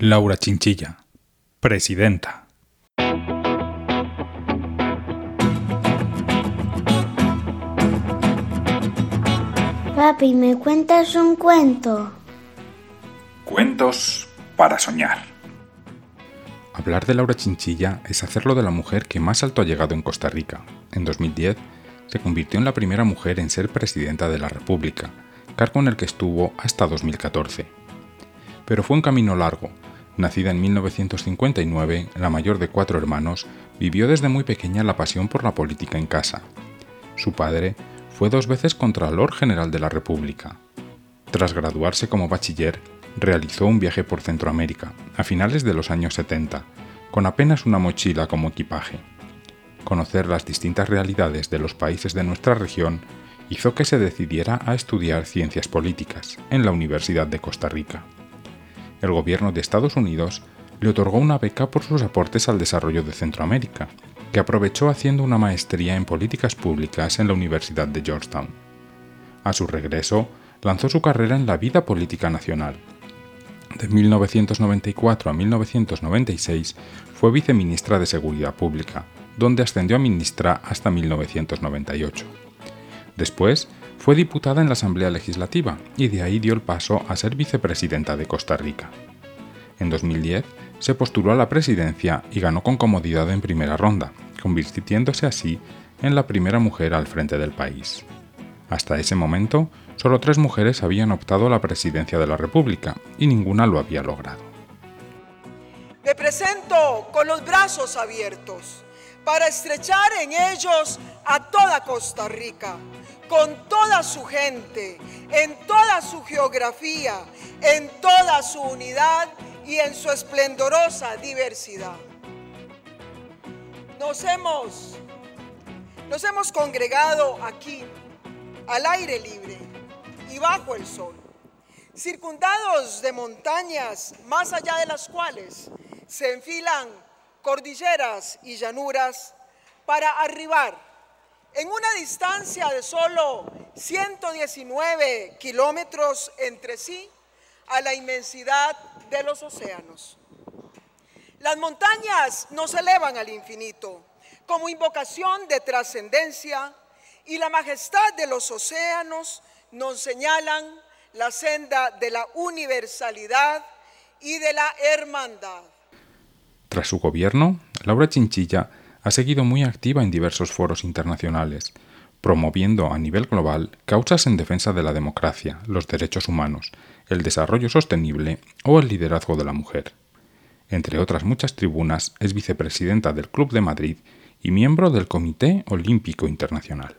Laura Chinchilla, presidenta. Papi, ¿me cuentas un cuento? Cuentos para soñar. Hablar de Laura Chinchilla es hacerlo de la mujer que más alto ha llegado en Costa Rica. En 2010 se convirtió en la primera mujer en ser presidenta de la República, cargo en el que estuvo hasta 2014. Pero fue un camino largo, Nacida en 1959, la mayor de cuatro hermanos, vivió desde muy pequeña la pasión por la política en casa. Su padre fue dos veces Contralor General de la República. Tras graduarse como bachiller, realizó un viaje por Centroamérica, a finales de los años 70, con apenas una mochila como equipaje. Conocer las distintas realidades de los países de nuestra región hizo que se decidiera a estudiar ciencias políticas en la Universidad de Costa Rica el gobierno de Estados Unidos le otorgó una beca por sus aportes al desarrollo de Centroamérica, que aprovechó haciendo una maestría en políticas públicas en la Universidad de Georgetown. A su regreso, lanzó su carrera en la vida política nacional. De 1994 a 1996 fue viceministra de Seguridad Pública, donde ascendió a ministra hasta 1998. Después fue diputada en la Asamblea Legislativa y de ahí dio el paso a ser vicepresidenta de Costa Rica. En 2010 se postuló a la presidencia y ganó con comodidad en primera ronda, convirtiéndose así en la primera mujer al frente del país. Hasta ese momento, solo tres mujeres habían optado a la presidencia de la República y ninguna lo había logrado. Me presento con los brazos abiertos para estrechar en ellos a toda Costa Rica, con toda su gente, en toda su geografía, en toda su unidad y en su esplendorosa diversidad. Nos hemos, nos hemos congregado aquí, al aire libre y bajo el sol, circundados de montañas más allá de las cuales se enfilan cordilleras y llanuras para arribar en una distancia de solo 119 kilómetros entre sí a la inmensidad de los océanos. Las montañas nos elevan al infinito como invocación de trascendencia y la majestad de los océanos nos señalan la senda de la universalidad y de la hermandad. Tras su gobierno, Laura Chinchilla ha seguido muy activa en diversos foros internacionales, promoviendo a nivel global causas en defensa de la democracia, los derechos humanos, el desarrollo sostenible o el liderazgo de la mujer. Entre otras muchas tribunas, es vicepresidenta del Club de Madrid y miembro del Comité Olímpico Internacional.